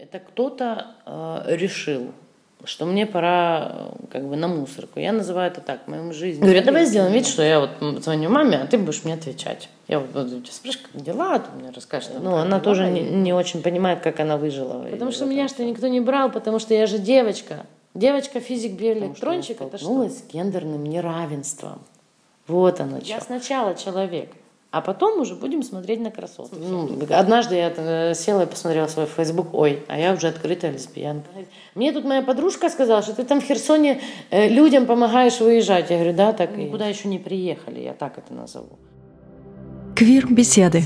Это кто-то э, решил, что мне пора э, как бы на мусорку. Я называю это так, моему жизни. Говорю, давай сделаем вид, что я вот звоню маме, а ты будешь мне отвечать. Я вот буду тебя спрашивать, как дела, а ты мне расскажешь. Ну, она тоже не, не очень понимает, как она выжила. Потому что меня что никто не брал, потому что я же девочка. Девочка, физик, биоэлектрончик, это что? с гендерным неравенством. Вот оно что. Я сначала человек, а потом уже будем смотреть на красоту. Ну, однажды я э, села и посмотрела свой фейсбук, ой, а я уже открытая лесбиянка. Мне тут моя подружка сказала, что ты там в Херсоне э, людям помогаешь выезжать. Я говорю, да, так и никуда еще не приехали, я так это назову. Квир-беседы.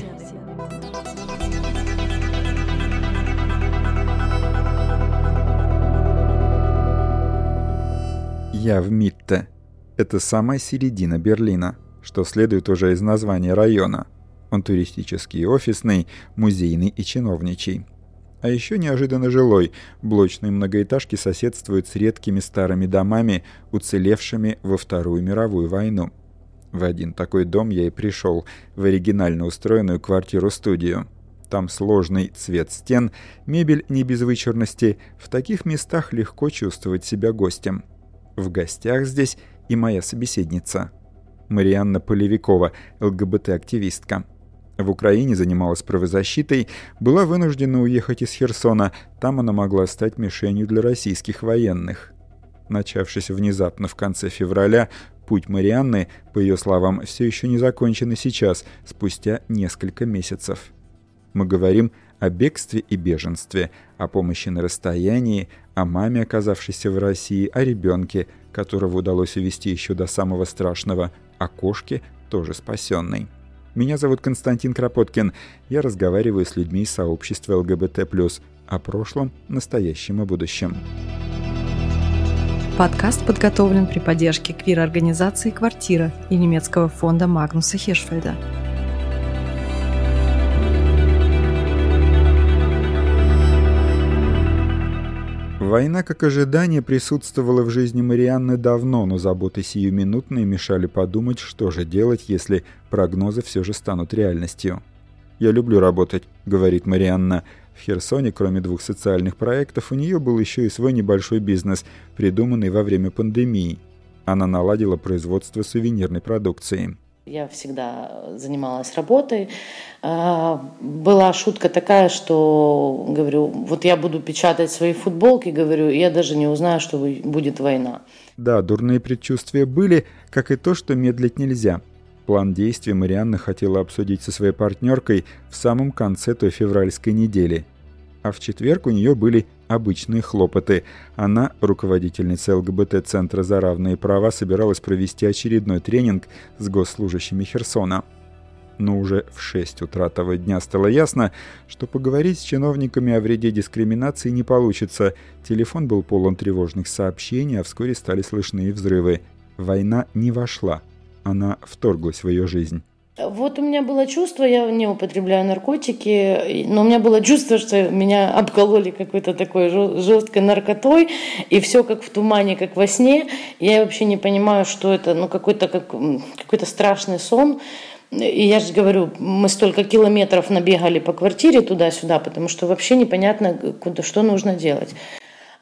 Я в Митте. Это самая середина Берлина, что следует уже из названия района. Он туристический, офисный, музейный и чиновничий. А еще неожиданно жилой. Блочные многоэтажки соседствуют с редкими старыми домами, уцелевшими во Вторую мировую войну. В один такой дом я и пришел, в оригинально устроенную квартиру-студию. Там сложный цвет стен, мебель не без вычурности. В таких местах легко чувствовать себя гостем. В гостях здесь и моя собеседница. Марианна Полевикова, ЛГБТ-активистка. В Украине занималась правозащитой, была вынуждена уехать из Херсона, там она могла стать мишенью для российских военных. Начавшись внезапно в конце февраля, путь Марианны, по ее словам, все еще не закончен и сейчас, спустя несколько месяцев. Мы говорим о бегстве и беженстве, о помощи на расстоянии, о маме, оказавшейся в России, о ребенке, которого удалось увезти еще до самого страшного, о кошке, тоже спасенной. Меня зовут Константин Кропоткин. Я разговариваю с людьми из сообщества ЛГБТ+, о прошлом, настоящем и будущем. Подкаст подготовлен при поддержке квир-организации «Квартира» и немецкого фонда Магнуса Хиршфельда. Война, как ожидание, присутствовала в жизни Марианны давно, но заботы сиюминутные мешали подумать, что же делать, если прогнозы все же станут реальностью. «Я люблю работать», — говорит Марианна. В Херсоне, кроме двух социальных проектов, у нее был еще и свой небольшой бизнес, придуманный во время пандемии. Она наладила производство сувенирной продукции. Я всегда занималась работой. А, была шутка такая, что, говорю, вот я буду печатать свои футболки, говорю, я даже не узнаю, что будет война. Да, дурные предчувствия были, как и то, что медлить нельзя. План действий Марианна хотела обсудить со своей партнеркой в самом конце той февральской недели. А в четверг у нее были обычные хлопоты. Она, руководительница ЛГБТ-центра «За равные права», собиралась провести очередной тренинг с госслужащими Херсона. Но уже в 6 утра того дня стало ясно, что поговорить с чиновниками о вреде дискриминации не получится. Телефон был полон тревожных сообщений, а вскоре стали слышны и взрывы. Война не вошла. Она вторглась в ее жизнь. Вот у меня было чувство, я не употребляю наркотики, но у меня было чувство, что меня обкололи какой-то такой жесткой наркотой, и все как в тумане, как во сне. Я вообще не понимаю, что это, ну какой-то как, какой-то страшный сон. И я же говорю, мы столько километров набегали по квартире туда-сюда, потому что вообще непонятно, куда, что нужно делать.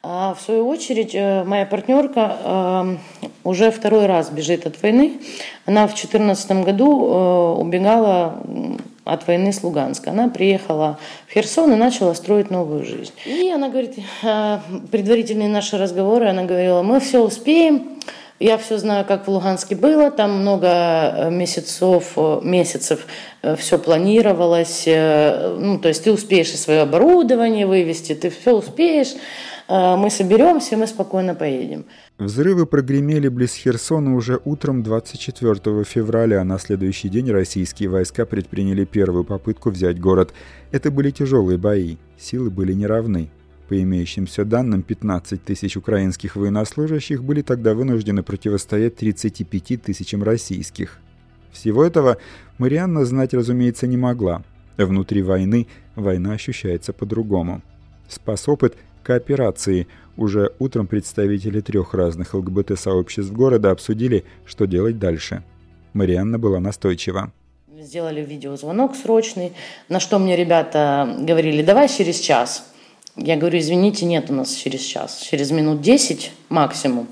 А в свою очередь э, моя партнерка э, уже второй раз бежит от войны. Она в 2014 году э, убегала от войны с Луганска. Она приехала в Херсон и начала строить новую жизнь. И она говорит, предварительные наши разговоры, она говорила, мы все успеем, я все знаю, как в Луганске было, там много месяцев, месяцев все планировалось, ну, то есть ты успеешь и свое оборудование вывести, ты все успеешь, мы соберемся, мы спокойно поедем. Взрывы прогремели близ Херсона уже утром 24 февраля, на следующий день российские войска предприняли первую попытку взять город. Это были тяжелые бои, силы были неравны. По имеющимся данным, 15 тысяч украинских военнослужащих были тогда вынуждены противостоять 35 тысячам российских. Всего этого Марианна знать, разумеется, не могла. Внутри войны война ощущается по-другому. Спас опыт – кооперации. Уже утром представители трех разных ЛГБТ-сообществ города обсудили, что делать дальше. Марианна была настойчива. Сделали видеозвонок срочный, на что мне ребята говорили, давай через час. Я говорю, извините, нет у нас через час, через минут 10 максимум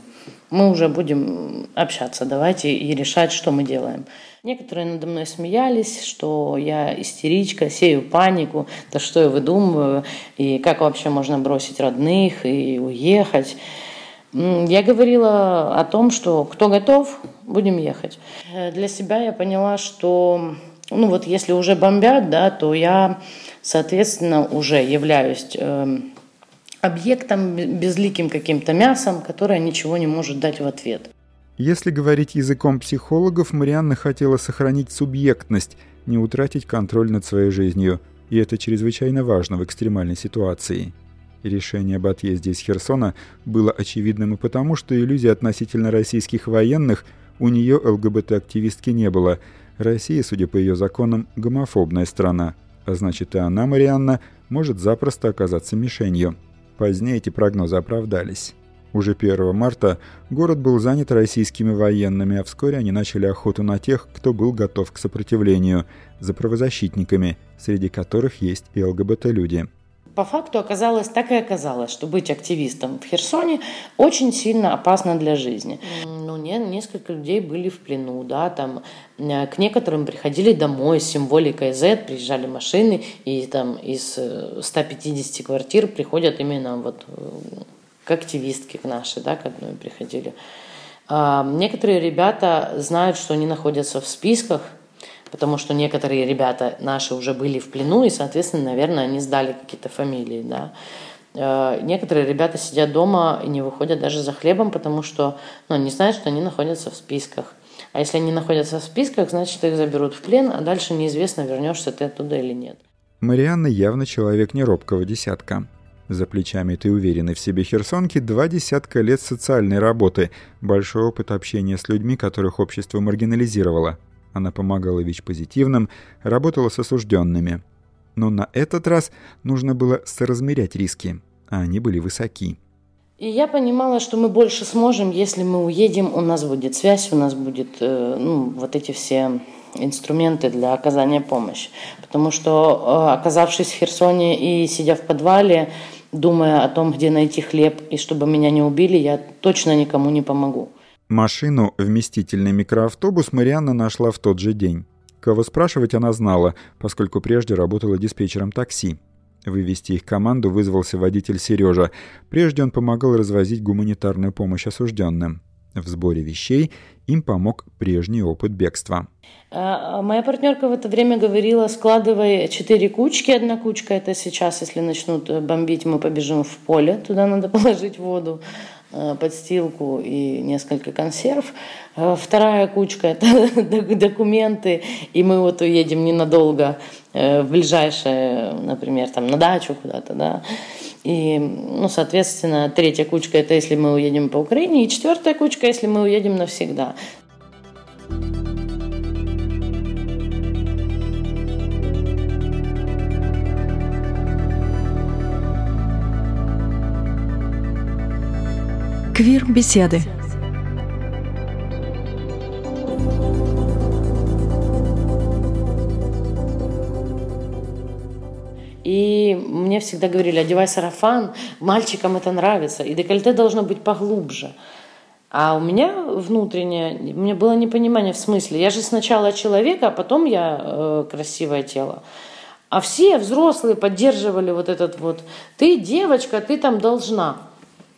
мы уже будем общаться, давайте и решать, что мы делаем. Некоторые надо мной смеялись, что я истеричка, сею панику, да что я выдумываю, и как вообще можно бросить родных и уехать. Я говорила о том, что кто готов, будем ехать. Э, для себя я поняла, что ну вот если уже бомбят, да, то я, соответственно, уже являюсь э, объектом, безликим каким-то мясом, которое ничего не может дать в ответ. Если говорить языком психологов, Марианна хотела сохранить субъектность, не утратить контроль над своей жизнью, и это чрезвычайно важно в экстремальной ситуации. Решение об отъезде из Херсона было очевидным и потому, что иллюзий относительно российских военных у нее ЛГБТ-активистки не было. Россия, судя по ее законам, гомофобная страна, а значит и она, Марианна, может запросто оказаться мишенью. Позднее эти прогнозы оправдались. Уже 1 марта город был занят российскими военными, а вскоре они начали охоту на тех, кто был готов к сопротивлению, за правозащитниками, среди которых есть и ЛГБТ-люди. По факту оказалось, так и оказалось, что быть активистом в Херсоне очень сильно опасно для жизни. Ну, не, несколько людей были в плену, да, там э, к некоторым приходили домой с символикой Z, приезжали машины, и там из 150 э, квартир приходят именно вот э, к активистке к нашей, да, к одной приходили. А, некоторые ребята знают, что они находятся в списках, потому что некоторые ребята наши уже были в плену, и, соответственно, наверное, они сдали какие-то фамилии, да. А, некоторые ребята сидят дома и не выходят даже за хлебом, потому что ну, не знают, что они находятся в списках. А если они находятся в списках, значит, их заберут в плен, а дальше неизвестно, вернешься ты оттуда или нет. Марианна явно человек неробкого десятка. За плечами этой уверенной в себе херсонки два десятка лет социальной работы, большой опыт общения с людьми, которых общество маргинализировало. Она помогала ВИЧ-позитивным, работала с осужденными. Но на этот раз нужно было соразмерять риски, а они были высоки. И я понимала, что мы больше сможем, если мы уедем, у нас будет связь, у нас будет э, ну, вот эти все инструменты для оказания помощи. Потому что, э, оказавшись в Херсоне и сидя в подвале, думая о том, где найти хлеб, и чтобы меня не убили, я точно никому не помогу. Машину, вместительный микроавтобус, Марианна нашла в тот же день. Кого спрашивать она знала, поскольку прежде работала диспетчером такси. Вывести их команду вызвался водитель Сережа. Прежде он помогал развозить гуманитарную помощь осужденным. В сборе вещей им помог прежний опыт бегства. А моя партнерка в это время говорила, складывай четыре кучки. Одна кучка это сейчас, если начнут бомбить, мы побежим в поле, туда надо положить воду э, подстилку и несколько консерв. Вторая кучка – это документы, и мы вот уедем ненадолго э, в ближайшее, например, там на дачу куда-то, да. И, ну, соответственно, третья кучка – это если мы уедем по Украине, и четвертая кучка – если мы уедем навсегда. Квир-беседы. И мне всегда говорили, одевай сарафан, мальчикам это нравится, и декольте должно быть поглубже. А у меня внутреннее, у меня было непонимание в смысле, я же сначала человек, а потом я э, красивое тело. А все взрослые поддерживали вот этот вот, ты девочка, ты там должна.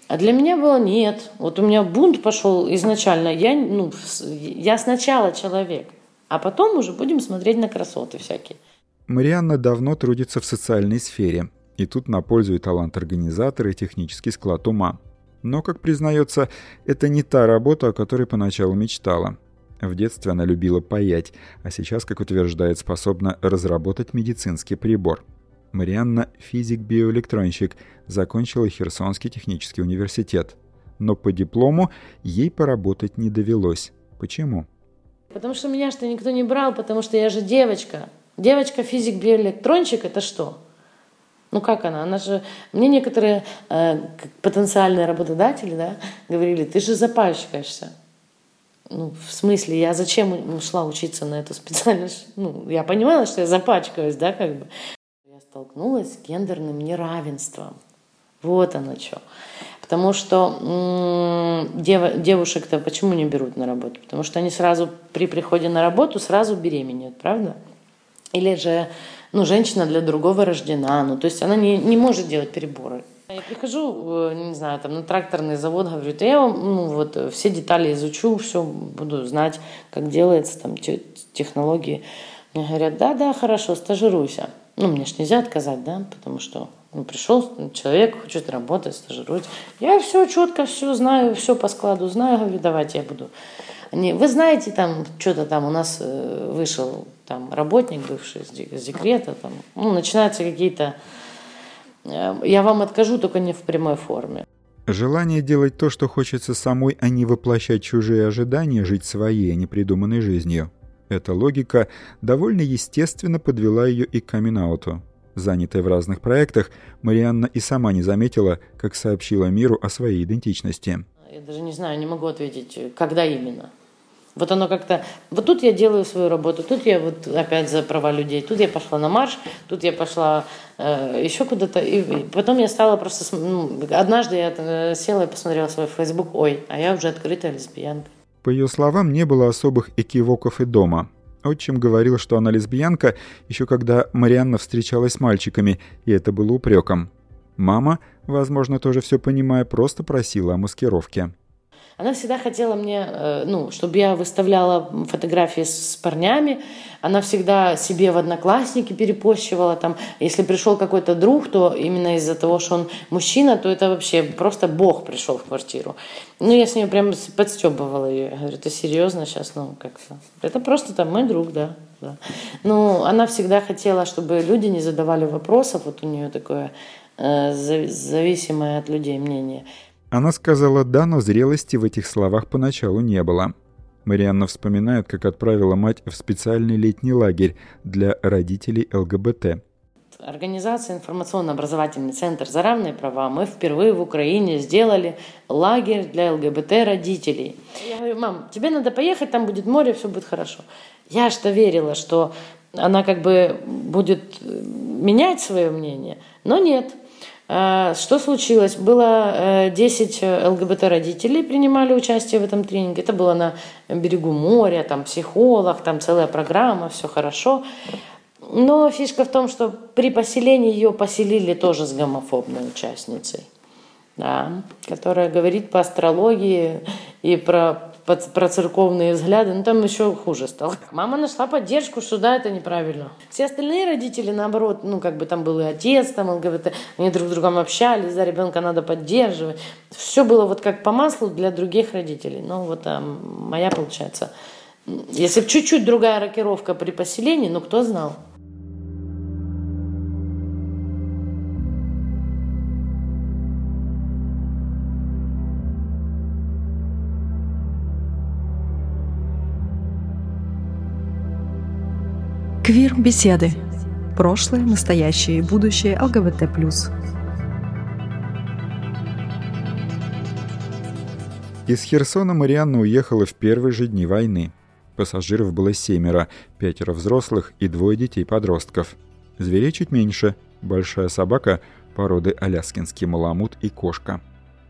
А для меня было нет. Вот у меня бунт пошел изначально. Я, ну, я сначала человек, а потом уже будем смотреть на красоты всякие. Марианна давно трудится в социальной сфере, и тут на пользу и талант организатора, и технический склад ума. Но, как признается, это не та работа, о которой поначалу мечтала. В детстве она любила паять, а сейчас, как утверждает, способна разработать медицинский прибор. Марианна – физик-биоэлектронщик, закончила Херсонский технический университет. Но по диплому ей поработать не довелось. Почему? Потому что меня что никто не брал, потому что я же девочка. Девочка физик-биоэлектронщик это что? Ну как она? Она же... Мне некоторые э, потенциальные работодатели да, говорили, ты же запачкаешься. Ну, в смысле, я зачем ушла учиться на эту специальность? Ну, я понимала, что я запачкаюсь, да, как бы. Я столкнулась с гендерным неравенством. Вот оно что. Потому что дев, девушек-то почему не берут на работу? Потому что они сразу при приходе на работу сразу беременеют, правда? Или же ну, женщина для другого рождена, ну, то есть она не, не может делать переборы. Я прихожу, не знаю, там на тракторный завод, говорю, да я ну, вот, все детали изучу, все буду знать, как делается, там, технологии. Мне говорят, да, да, хорошо, стажируйся. Ну, мне ж нельзя отказать, да, потому что ну, пришел человек, хочет работать, стажируется. Я все четко, все знаю, все по складу знаю, говорю, давайте я буду. Они, вы знаете, там, что-то там у нас э, вышел там работник бывший с декрета, там, ну, начинаются какие-то Э, я вам откажу, только не в прямой форме. Желание делать то, что хочется самой, а не воплощать чужие ожидания, жить своей, а не придуманной жизнью. Эта логика довольно естественно подвела ее и к камин-ауту. Занятая в разных проектах, Марианна и сама не заметила, как сообщила миру о своей идентичности. Я даже не знаю, не могу ответить, когда именно. Вот оно как-то... Вот тут я делаю свою работу, тут я вот опять за права людей, тут я пошла на марш, тут я пошла э, еще куда-то. И, потом я стала просто... Ну, однажды я э, села и посмотрела свой фейсбук, ой, а я уже открытая лесбиянка. По ее словам, не было особых экивоков и дома. Отчим говорил, что она лесбиянка, еще когда Марианна встречалась с мальчиками, и это было упреком. Мама, возможно, тоже все понимая, просто просила о маскировке. Она всегда хотела мне, э, ну, чтобы я выставляла фотографии с парнями. Она всегда себе в одноклассники перепощивала. Там, если пришел какой-то друг, то именно из-за того, что он мужчина, то это вообще просто Бог пришел в квартиру. Ну, я с ней прям подстебывала ее. Я говорю, ты серьезно сейчас? Ну, как-то. Это просто там мой друг, да. да. Ну, она всегда хотела, чтобы люди не задавали вопросов. Вот у нее такое э, зависимое от людей мнение. Она сказала «да», но зрелости в этих словах поначалу не было. Марианна вспоминает, как отправила мать в специальный летний лагерь для родителей ЛГБТ. Организация «Информационно-образовательный центр за равные права» мы впервые в Украине сделали лагерь для ЛГБТ-родителей. Я говорю, мам, тебе надо поехать, там будет море, все будет хорошо. Я что верила, что она как бы будет менять свое мнение, но нет. А, что случилось? Было 10 э, ЛГБТ-родителей принимали участие в этом тренинге. Это было на берегу моря, там психолог, там целая программа, все хорошо. Но фишка в том, что при поселении ее поселили тоже с гомофобной участницей, да, которая говорит по астрологии и про про церковные взгляды, ну там еще хуже стало. Мама нашла поддержку, что да, это неправильно. Все остальные родители, наоборот, ну как бы там был и отец, там ЛГБТ, они друг с другом общались, за ребенка надо поддерживать. Все было вот как по маслу для других родителей. Ну вот а моя получается. Если чуть-чуть другая рокировка при поселении, ну кто знал. Квир-беседы. Прошлое, настоящее и будущее ЛГБТ+. Из Херсона Марианна уехала в первые же дни войны. Пассажиров было семеро, пятеро взрослых и двое детей-подростков. Зверей чуть меньше, большая собака породы аляскинский маламут и кошка.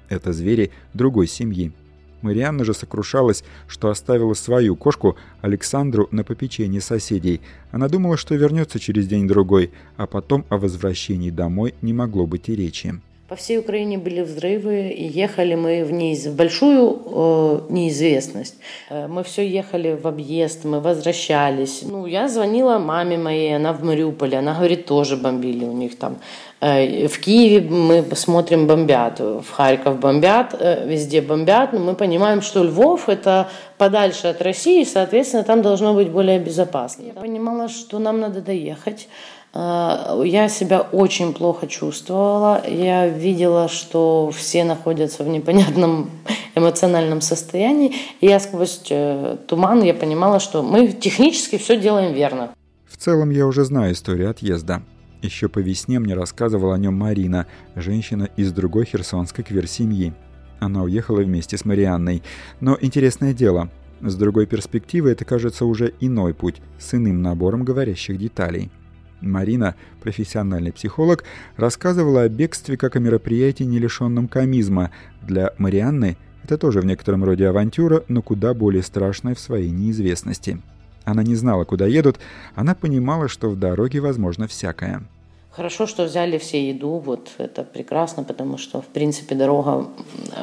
Это звери другой семьи. Марианна же сокрушалась, что оставила свою кошку Александру на попечении соседей. Она думала, что вернется через день-другой, а потом о возвращении домой не могло быть и речи. По всей Украине были взрывы, и ехали мы в, неиз... в большую э, неизвестность. Э, мы все ехали в объезд, мы возвращались. Ну, я звонила маме моей, она в Мариуполе, она говорит, тоже бомбили у них там. Э, в Киеве мы смотрим, бомбят, в Харьков бомбят, э, везде бомбят, но мы понимаем, что Львов – это подальше от России, соответственно, там должно быть более безопасно. Я понимала, что нам надо доехать, я себя очень плохо чувствовала. Я видела, что все находятся в непонятном эмоциональном состоянии. И я сквозь э, туман я понимала, что мы технически все делаем верно. В целом я уже знаю историю отъезда. Еще по весне мне рассказывала о нем Марина, женщина из другой херсонской квир-семьи. Она уехала вместе с Марианной. Но интересное дело, с другой перспективы это кажется уже иной путь, с иным набором говорящих деталей. Марина, профессиональный психолог, рассказывала о бегстве как о мероприятии, не лишенном комизма. Для Марианны это тоже в некотором роде авантюра, но куда более страшная в своей неизвестности. Она не знала, куда едут, она понимала, что в дороге возможно всякое. Хорошо, что взяли все еду, вот это прекрасно, потому что, в принципе, дорога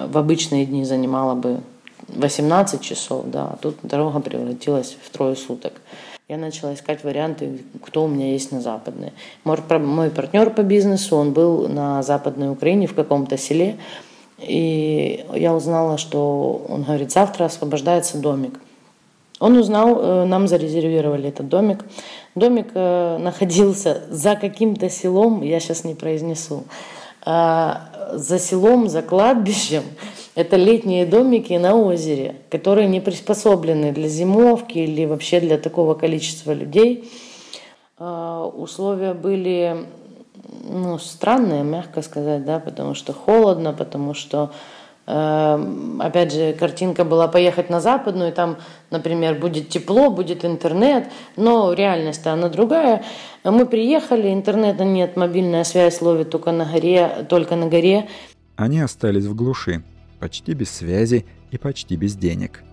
в обычные дни занимала бы 18 часов, да, а тут дорога превратилась в трое суток. Я начала искать варианты, кто у меня есть на западной. Мой, партнер по бизнесу, он был на западной Украине в каком-то селе, и я узнала, что он говорит, завтра освобождается домик. Он узнал, э, нам зарезервировали этот домик. Домик э, находился за каким-то селом, я сейчас не произнесу, а, за селом, за кладбищем. Это летние домики на озере, которые не приспособлены для зимовки или вообще для такого количества людей. А, условия были ну, странные, мягко сказать, да, потому что холодно, потому что опять же, картинка была поехать на западную, там, например, будет тепло, будет интернет, но реальность она другая. Мы приехали, интернета нет, мобильная связь ловит только на горе, только на горе. Они остались в глуши, почти без связи и почти без денег.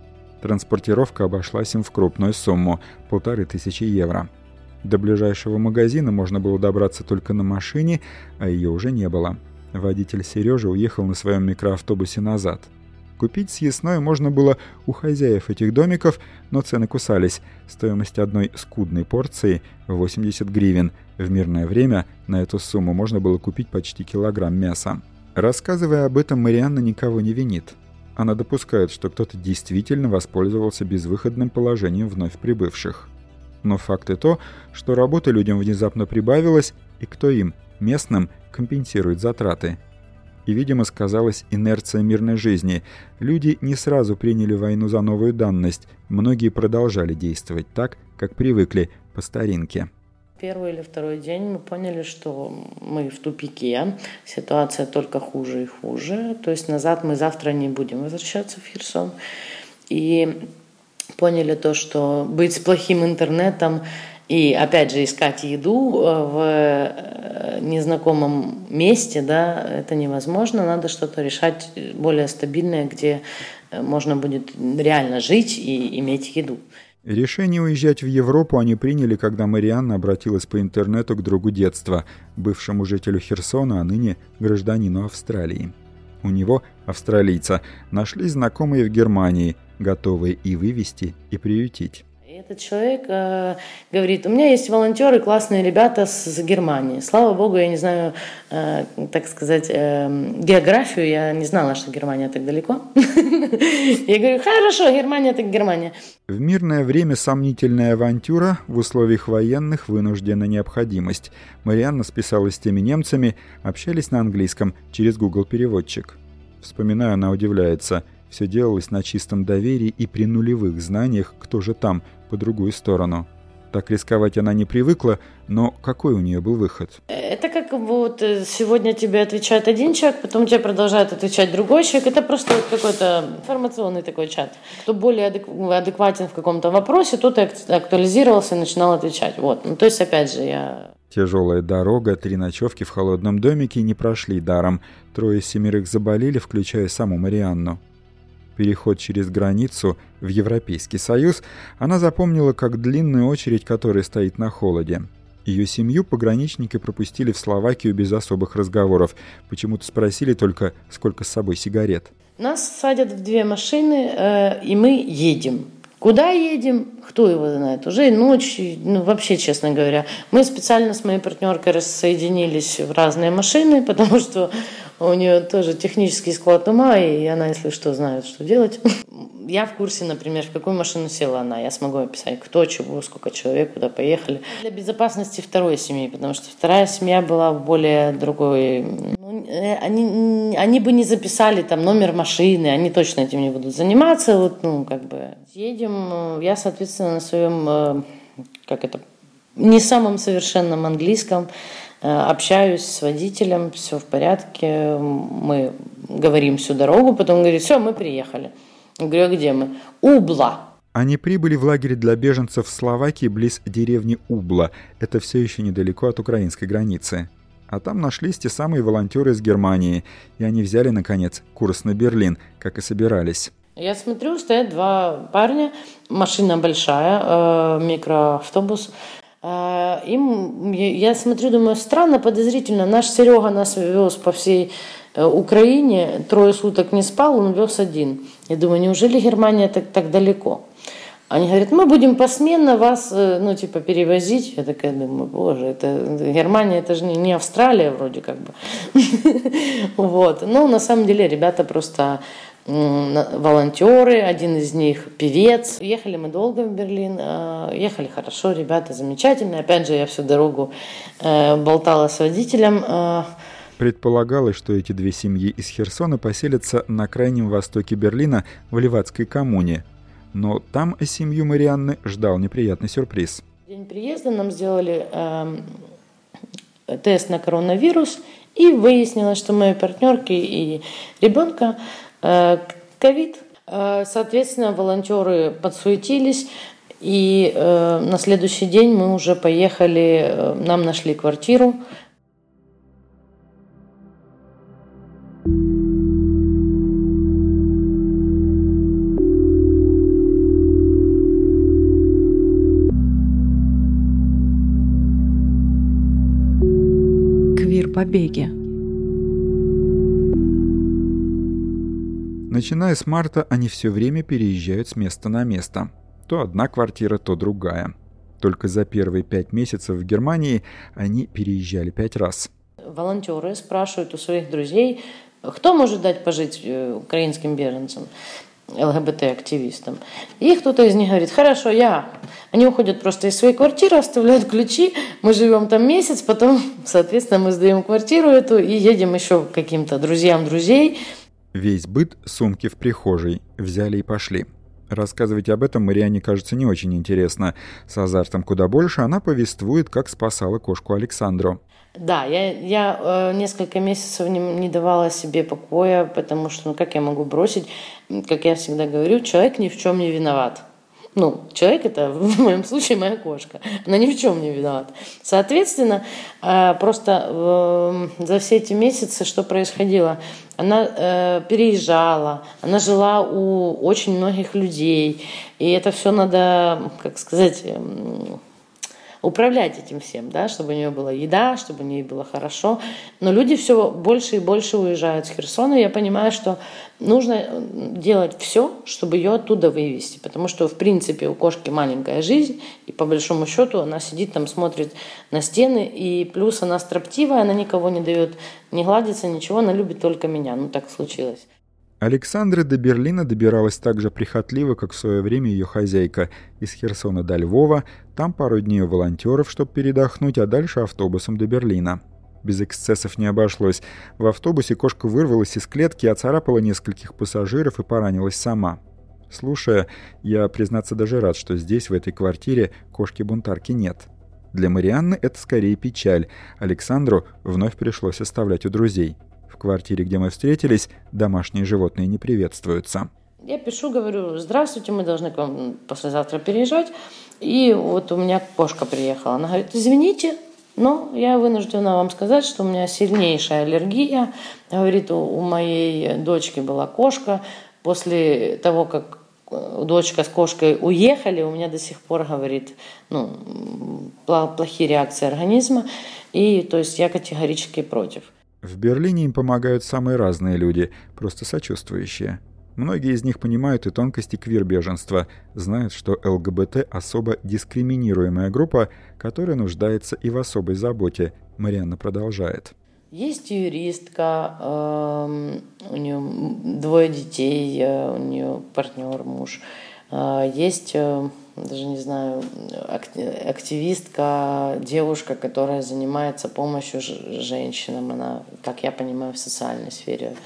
Транспортировка обошлась им в крупную сумму – полторы тысячи евро. До ближайшего магазина можно было добраться только на машине, а ее уже не было – Водитель Сережа уехал на своем микроавтобусе назад. Купить съестное можно было у хозяев этих домиков, но цены кусались. Стоимость одной скудной порции – 80 гривен. В мирное время на эту сумму можно было купить почти килограмм мяса. Рассказывая об этом, Марианна никого не винит. Она допускает, что кто-то действительно воспользовался безвыходным положением вновь прибывших. Но факт и то, что работы людям внезапно прибавилось, и кто им, местным, компенсирует затраты. И, видимо, сказалась инерция мирной жизни. Люди не сразу приняли войну за новую данность. Многие продолжали действовать так, как привыкли, по старинке. Первый или второй день мы поняли, что мы в тупике, ситуация только хуже и хуже. То есть назад мы завтра не будем возвращаться в Херсон. И поняли то, что быть с плохим интернетом и опять же искать еду э, в э, незнакомом месте, да, это невозможно. Надо что-то решать более стабильное, где э, можно будет реально жить и иметь еду. Решение уезжать в Европу они приняли, когда Марианна обратилась по интернету к другу детства, бывшему жителю Херсона, а ныне гражданину Австралии. У него, австралийца, нашли знакомые в Германии, готовые и вывести, и приютить. Этот человек э, говорит, у меня есть волонтеры, классные ребята с, с Германии. Слава богу, я не знаю, э, так сказать, э, географию, я не знала, что Германия так далеко. Я говорю, хорошо, Германия так Германия. В мирное время сомнительная авантюра, в условиях военных вынуждена необходимость. Марианна списалась с теми немцами, общались на английском через Google переводчик. Вспоминая, она удивляется – все делалось на чистом доверии и при нулевых знаниях, кто же там, по другую сторону. Так рисковать она не привыкла, но какой у нее был выход? Это как вот э, сегодня тебе отвечает один человек, потом тебе продолжает отвечать другой человек. Это просто вот какой-то информационный такой чат. Кто более адекватен в каком-то вопросе, тот актуализировался и начинал отвечать. Вот. Ну, то есть, опять же, я Тяжелая дорога, три ночевки в холодном домике не прошли даром. Трое семерых заболели, включая саму Марианну переход через границу в Европейский Союз, она запомнила как длинную очередь, которая стоит на холоде. Ее семью пограничники пропустили в Словакию без особых разговоров. Почему-то спросили только, сколько с собой сигарет. Нас садят в две машины, э, и мы едем. Куда едем, кто его знает. Уже ночь, ну вообще, честно говоря. Мы специально с моей партнеркой рассоединились в разные машины, потому что у нее тоже технический склад ума, и она, если что, знает, что делать. Я в курсе, например, в какую машину села она. Я смогу описать, кто, чего, сколько человек, куда поехали. Для безопасности второй семьи, потому что вторая семья была в более другой... Ну, э, они, они бы не записали там номер машины, они точно этим не будут заниматься. Вот, ну, как бы едем. Я, соответственно, на своем, э, как это, не самом совершенном английском Э, общаюсь с водителем, все в порядке, мы говорим всю дорогу, потом говорит, все, мы приехали. Я говорю, а где мы? Убла. Они прибыли в лагерь для беженцев в Словакии близ деревни Убла. Это все еще недалеко от украинской границы. А там нашлись те самые волонтеры из Германии, и они взяли, наконец, курс на Берлин, как и собирались. Я смотрю, стоят два парня, машина большая, э, микроавтобус. Э, им, я смотрю, думаю, странно, подозрительно. Наш Серега нас вез по всей э, Украине, трое суток не спал, он вез один. Я думаю, неужели Германия так, так далеко? Они говорят, мы будем посменно вас, э, ну, типа, перевозить. Я такая думаю, боже, это Германия, это же не Австралия вроде как бы. Вот. Но на самом деле ребята просто волонтеры, один из них певец. Ехали мы долго в Берлин, э, ехали хорошо, ребята замечательные. Опять же, я всю дорогу э, болтала с водителем. Предполагалось, что эти две семьи из Херсона поселятся на крайнем востоке Берлина в Левацкой коммуне, но там семью Марианны ждал неприятный сюрприз. В день приезда нам сделали э, тест на коронавирус, и выяснилось, что моей партнерки и ребенка ковид. Э, соответственно, волонтеры подсуетились, и э, на следующий день мы уже поехали, э, нам нашли квартиру, побеге. Начиная с марта, они все время переезжают с места на место. То одна квартира, то другая. Только за первые пять месяцев в Германии они переезжали пять раз. Волонтеры спрашивают у своих друзей, кто может дать пожить э, украинским беженцам. ЛГБТ-активистам. И кто-то из них говорит, хорошо, я. Они уходят просто из своей квартиры, оставляют ключи, мы живем там месяц, потом, соответственно, мы сдаем квартиру эту и едем еще к каким-то друзьям друзей. Весь быт, сумки в прихожей, взяли и пошли. Рассказывать об этом Мариане кажется не очень интересно. С азартом куда больше она повествует, как спасала кошку Александру. Да, я, я э, несколько месяцев не, не давала себе покоя, потому что, ну, как я могу бросить, как я всегда говорю, человек ни в чем не виноват. Ну, человек это в моем случае моя кошка. Она ни в чем не виновата. Соответственно, э, просто э, за все эти месяцы что происходило? Она э, переезжала, она жила у очень многих людей. И это все надо, как сказать, управлять этим всем, да, чтобы у нее была еда, чтобы у нее было хорошо. Но люди все больше и больше уезжают с Херсона. И я понимаю, что нужно делать все, чтобы ее оттуда вывести. Потому что, в принципе, у кошки маленькая жизнь, и по большому счету она сидит там, смотрит на стены, и плюс она строптивая, она никого не дает не гладиться, ничего, она любит только меня. Ну, так случилось. Александра до Берлина добиралась так же прихотливо, как в свое время ее хозяйка. Из Херсона до Львова, там пару дней у волонтеров, чтобы передохнуть, а дальше автобусом до Берлина. Без эксцессов не обошлось. В автобусе кошка вырвалась из клетки, оцарапала нескольких пассажиров и поранилась сама. Слушая, я, признаться, даже рад, что здесь, в этой квартире, кошки-бунтарки нет. Для Марианны это скорее печаль. Александру вновь пришлось оставлять у друзей. В квартире, где мы встретились, домашние животные не приветствуются. Я пишу, говорю, здравствуйте, мы должны к вам послезавтра переезжать. И вот у меня кошка приехала. Она говорит, извините, но я вынуждена вам сказать, что у меня сильнейшая аллергия. Говорит, у моей дочки была кошка. После того, как дочка с кошкой уехали, у меня до сих пор, говорит, ну, плохие реакции организма. И то есть я категорически против. В Берлине им помогают самые разные люди, просто сочувствующие. Многие из них понимают и тонкости квир-беженства, знают, что ЛГБТ – особо дискриминируемая группа, которая нуждается и в особой заботе. Марианна продолжает. Есть юристка, э, у нее двое детей, э, у нее партнер, муж. Э, есть э, даже не знаю, активистка, девушка, которая занимается помощью женщинам. Она, как я понимаю, в социальной сфере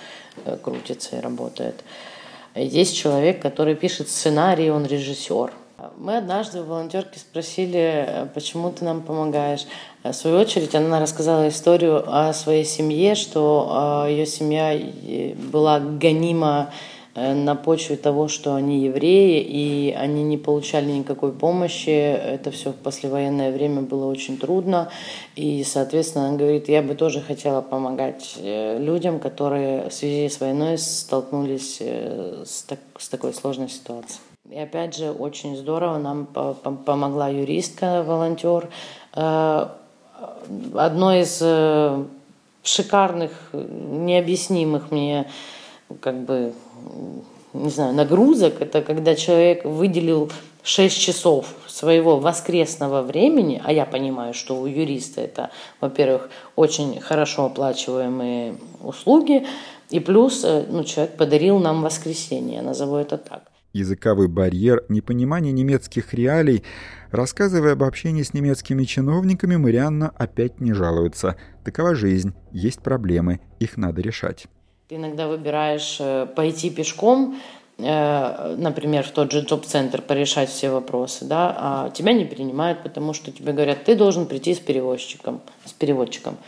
э, крутится и работает. Есть человек, который пишет сценарий, он режиссер. Мы однажды у волонтерки спросили, э, почему ты нам помогаешь. В свою очередь она рассказала историю о своей семье, что э, ее семья была гонима на почве того, что они евреи, и они не получали никакой помощи. Это все в послевоенное время было очень трудно. И, соответственно, она говорит, я бы тоже хотела помогать э, людям, которые в связи с войной столкнулись с, так, с такой сложной ситуацией. И опять же, очень здорово нам помогла юристка, волонтер. Одно из шикарных, необъяснимых мне как бы, не знаю, нагрузок. Это когда человек выделил 6 часов своего воскресного времени, а я понимаю, что у юриста это, во-первых, очень хорошо оплачиваемые услуги, и плюс э, ну, человек подарил нам воскресенье, назову это так. Языковой барьер, непонимание немецких реалий. Рассказывая об общении с немецкими чиновниками, Марианна опять не жалуется. Такова жизнь, есть проблемы, их надо решать. Ты иногда выбираешь э, пойти пешком, э, например, в тот же джоб-центр порешать все вопросы, да, а тебя не принимают, потому что тебе говорят, ты должен прийти с перевозчиком, с переводчиком.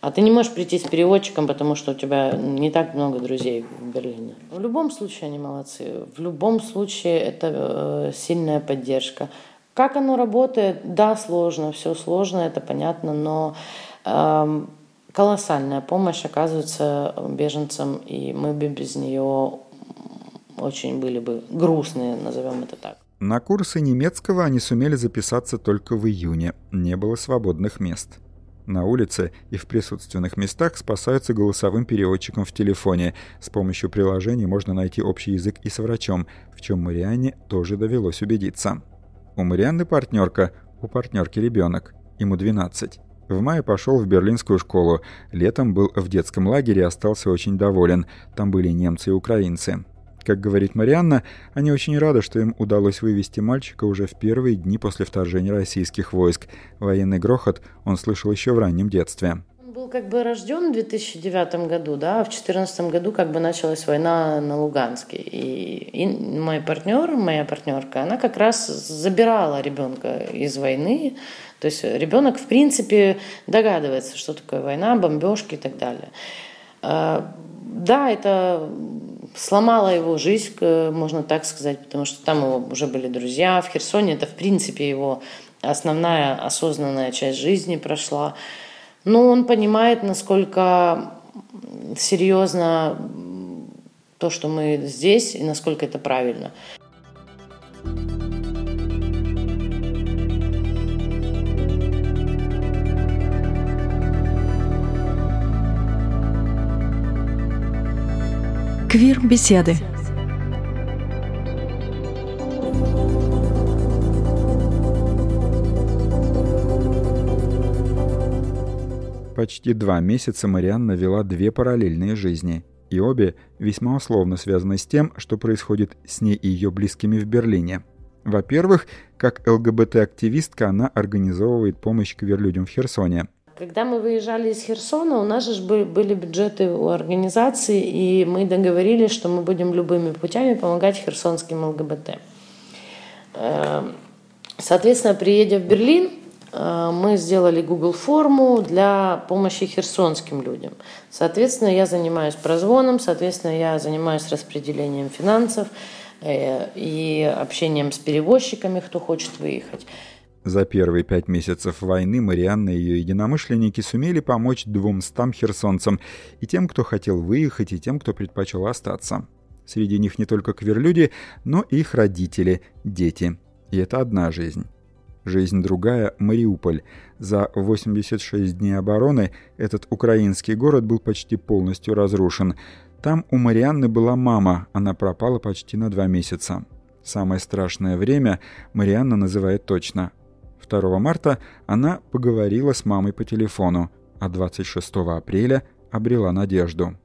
А ты не можешь прийти с переводчиком, потому что у тебя не так много друзей в Берлине. В любом случае они молодцы. В любом случае это э, сильная поддержка. Как оно работает? Да, сложно, все сложно, это понятно, но э, колоссальная помощь оказывается беженцам, и мы бы без нее очень были бы грустные, назовем это так. На курсы немецкого они сумели записаться только в июне. Не было свободных мест. На улице и в присутственных местах спасаются голосовым переводчиком в телефоне. С помощью приложений можно найти общий язык и с врачом, в чем Марианне тоже довелось убедиться. У Марианны партнерка, у партнерки ребенок, ему 12. В мае пошел в берлинскую школу. Летом был в детском лагере и остался очень доволен. Там были немцы и украинцы. Как говорит Марианна, они очень рады, что им удалось вывести мальчика уже в первые дни после вторжения российских войск. Военный грохот он слышал еще в раннем детстве. Он был как бы рожден в 2009 году, да, а в 2014 году как бы началась война на Луганске. И, и мой партнер, моя партнерка, она как раз забирала ребенка из войны. То есть ребенок, в принципе, догадывается, что такое война, бомбежки и так далее. А, да, это сломала его жизнь, можно так сказать, потому что там его уже были друзья. В Херсоне это, в принципе, его основная осознанная часть жизни прошла. Но он понимает, насколько серьезно то, что мы здесь, и насколько это правильно. Квир-беседы. Почти два месяца Марианна вела две параллельные жизни, и обе весьма условно связаны с тем, что происходит с ней и ее близкими в Берлине. Во-первых, как ЛГБТ-активистка она организовывает помощь квир-людям в Херсоне – когда мы выезжали из Херсона, у нас же были бюджеты у организации, и мы договорились, что мы будем любыми путями помогать херсонским ЛГБТ. Эм, соответственно, приедя в Берлин, э, мы сделали Google форму для помощи херсонским людям. Соответственно, я занимаюсь прозвоном, соответственно, я занимаюсь распределением финансов э, и общением с перевозчиками, кто хочет выехать. За первые пять месяцев войны Марианна и ее единомышленники сумели помочь двумстам херсонцам, и тем, кто хотел выехать, и тем, кто предпочел остаться. Среди них не только кверлюди, но и их родители, дети. И это одна жизнь. Жизнь другая – Мариуполь. За 86 дней обороны этот украинский город был почти полностью разрушен. Там у Марианны была мама, она пропала почти на два месяца. Самое страшное время Марианна называет точно 2 марта она поговорила с мамой по телефону, а 26 апреля обрела надежду.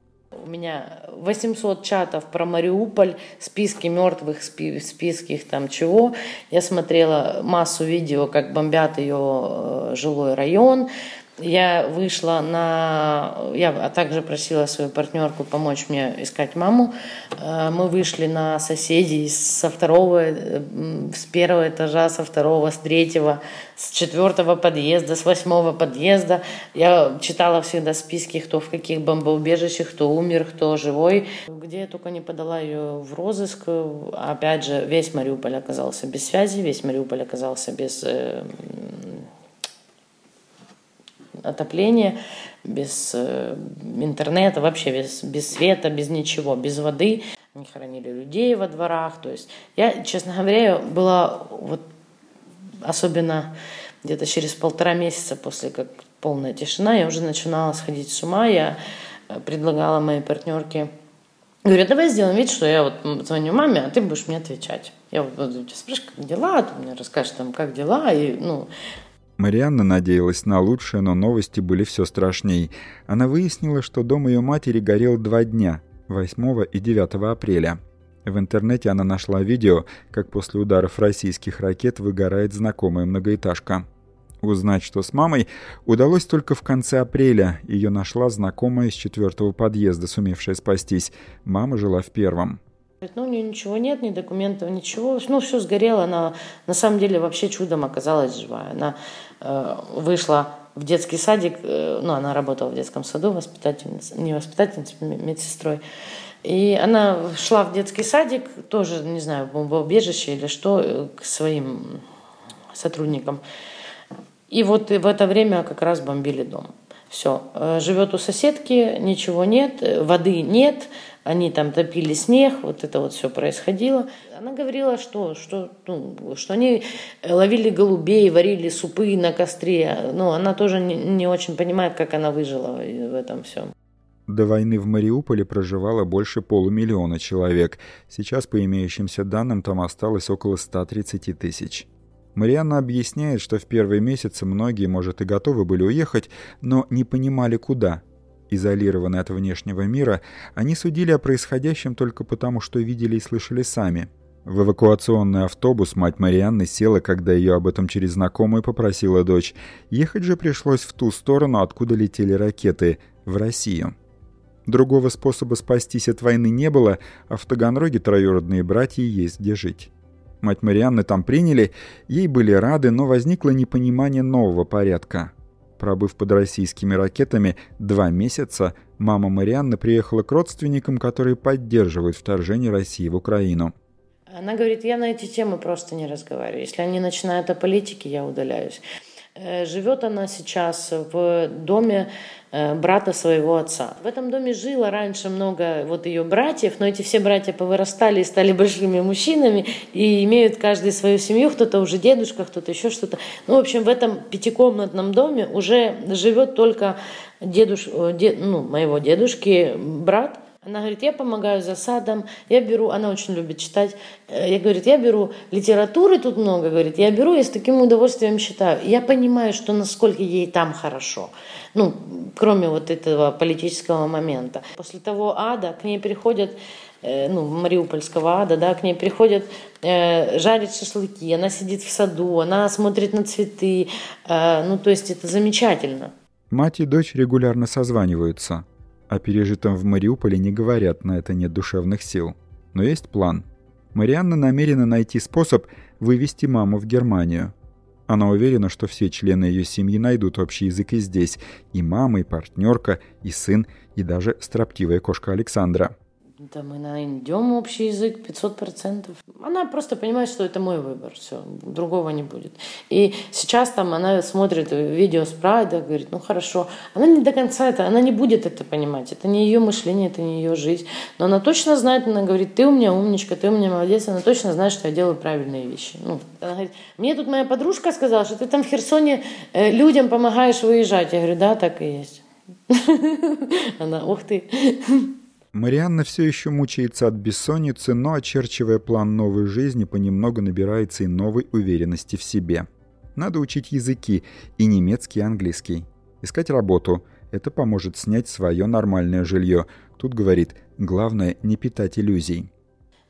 У меня 800 чатов про Мариуполь, списки мертвых, спи, списки их там чего. Я смотрела массу видео, как бомбят ее э, жилой район. Я вышла на... Я также просила свою партнерку помочь мне искать маму. Э, мы вышли на соседей со второго, э, с первого этажа, со второго, с третьего, с четвертого подъезда, с восьмого подъезда. Я читала всегда списки, кто в каких бомбоубежищах, кто умер, кто живой. Где я только не подала ее в розыск. Опять же, весь Мариуполь оказался без связи, весь Мариуполь оказался без э, отопления, без э, интернета, вообще без, без света, без ничего, без воды. Они хоронили людей во дворах. То есть я, честно говоря, была вот особенно где-то через полтора месяца после как полная тишина, я уже начинала сходить с ума. Я э, предлагала моей партнерке Говорю, давай сделаем вид, что я вот звоню маме, а ты будешь мне отвечать. Я вот буду тебя спрашивать, как дела, а ты мне расскажешь там, как дела, и, ну, Марианна надеялась на лучшее, но новости были все страшней. Она выяснила, что дом ее матери горел два дня – 8 и 9 апреля. В интернете она нашла видео, как после ударов российских ракет выгорает знакомая многоэтажка. Узнать, что с мамой, удалось только в конце апреля. Ее нашла знакомая из четвертого подъезда, сумевшая спастись. Мама жила в первом. Ну, у нее ничего нет, ни документов, ничего. Ну, все сгорело. Она на самом деле вообще чудом оказалась живая. Она э, вышла в детский садик, э, ну, она работала в детском саду, воспитательницей, не воспитательницей, медсестрой. И она шла в детский садик, тоже, не знаю, в бомбоубежище или что, э, к своим сотрудникам. И вот в это время как раз бомбили дом. Все, э, живет у соседки, ничего нет, э, воды нет, они там топили снег, вот это вот все происходило. Она говорила, что, что, ну, что они ловили голубей, варили супы на костре. Но ну, она тоже не, не очень понимает, как она выжила в этом всем. До войны в Мариуполе проживало больше полумиллиона человек. Сейчас, по имеющимся данным, там осталось около 130 тысяч. Марианна объясняет, что в первые месяцы многие, может, и готовы были уехать, но не понимали, куда – Изолированные от внешнего мира, они судили о происходящем только потому, что видели и слышали сами. В эвакуационный автобус мать Марианны села, когда ее об этом через знакомую попросила дочь. Ехать же пришлось в ту сторону, откуда летели ракеты, в Россию. Другого способа спастись от войны не было, а в Таганроге троюродные братья есть где жить. Мать Марианны там приняли, ей были рады, но возникло непонимание нового порядка – Пробыв под российскими ракетами два месяца, мама Марианны приехала к родственникам, которые поддерживают вторжение России в Украину. Она говорит, я на эти темы просто не разговариваю. Если они начинают о политике, я удаляюсь. Э, живет она сейчас в доме э, брата своего отца. В этом доме жило раньше много вот ее братьев, но эти все братья повырастали и стали большими мужчинами и имеют каждый свою семью, кто-то уже дедушка, кто-то еще что-то. Ну, в общем, в этом пятикомнатном доме уже живет только дедуш, э, дед, ну, моего дедушки брат, она говорит, я помогаю засадам, я беру, она очень любит читать, э, я говорит, я беру литературы тут много, говорит, я беру, я с таким удовольствием читаю. Я понимаю, что насколько ей там хорошо, ну, кроме вот этого политического момента. После того ада к ней приходят э, ну, Мариупольского ада, да, к ней приходят э, жарить шашлыки, она сидит в саду, она смотрит на цветы, э, ну, то есть это замечательно. Мать и дочь регулярно созваниваются. О пережитом в Мариуполе не говорят, на это нет душевных сил. Но есть план. Марианна намерена найти способ вывести маму в Германию. Она уверена, что все члены ее семьи найдут общий язык и здесь. И мама, и партнерка, и сын, и даже строптивая кошка Александра. Да мы найдем общий язык 500%. Она просто понимает, что это мой выбор, все, другого не будет. И сейчас там она смотрит видео с Прайда, говорит, ну хорошо. Она не до конца это, она не будет это понимать. Это не ее мышление, это не ее жизнь. Но она точно знает, она говорит, ты у меня умничка, ты у меня молодец. Она точно знает, что я делаю правильные вещи. Ну, она говорит, мне тут моя подружка сказала, что ты там в Херсоне э, людям помогаешь выезжать. Я говорю, да, так и есть. Она, ух ты. Марианна все еще мучается от бессонницы, но, очерчивая план новой жизни, понемногу набирается и новой уверенности в себе. Надо учить языки, и немецкий, и английский. Искать работу. Это поможет снять свое нормальное жилье. Тут, говорит, главное не питать иллюзий.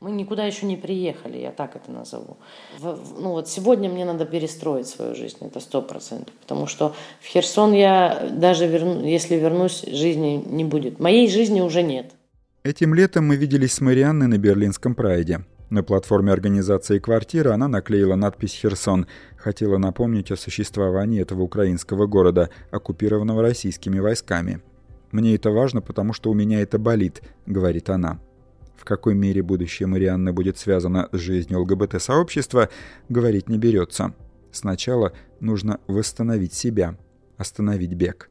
Мы никуда еще не приехали, я так это назову. В, ну вот сегодня мне надо перестроить свою жизнь, это сто процентов. Потому что в Херсон я даже, верну, если вернусь, жизни не будет. Моей жизни уже нет. Этим летом мы виделись с Марианной на Берлинском прайде. На платформе организации «Квартира» она наклеила надпись «Херсон». Хотела напомнить о существовании этого украинского города, оккупированного российскими войсками. «Мне это важно, потому что у меня это болит», — говорит она. В какой мере будущее Марианны будет связано с жизнью ЛГБТ-сообщества, говорить не берется. Сначала нужно восстановить себя, остановить бег.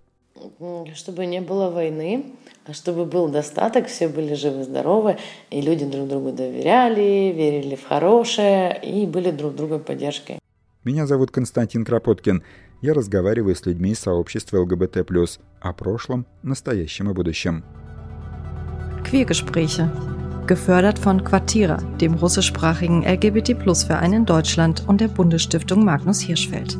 Чтобы не было войны, а чтобы был достаток, все были живы-здоровы, и люди друг другу доверяли, верили в хорошее и были друг другу поддержкой. Меня зовут Константин Кропоткин. Я разговариваю с людьми из сообщества ЛГБТ+, о прошлом, настоящем и будущем. Queergespräche gefördert von Quartira, dem russischsprachigen LGBT-Plus-Verein in Deutschland und der Bundesstiftung Magnus Hirschfeld.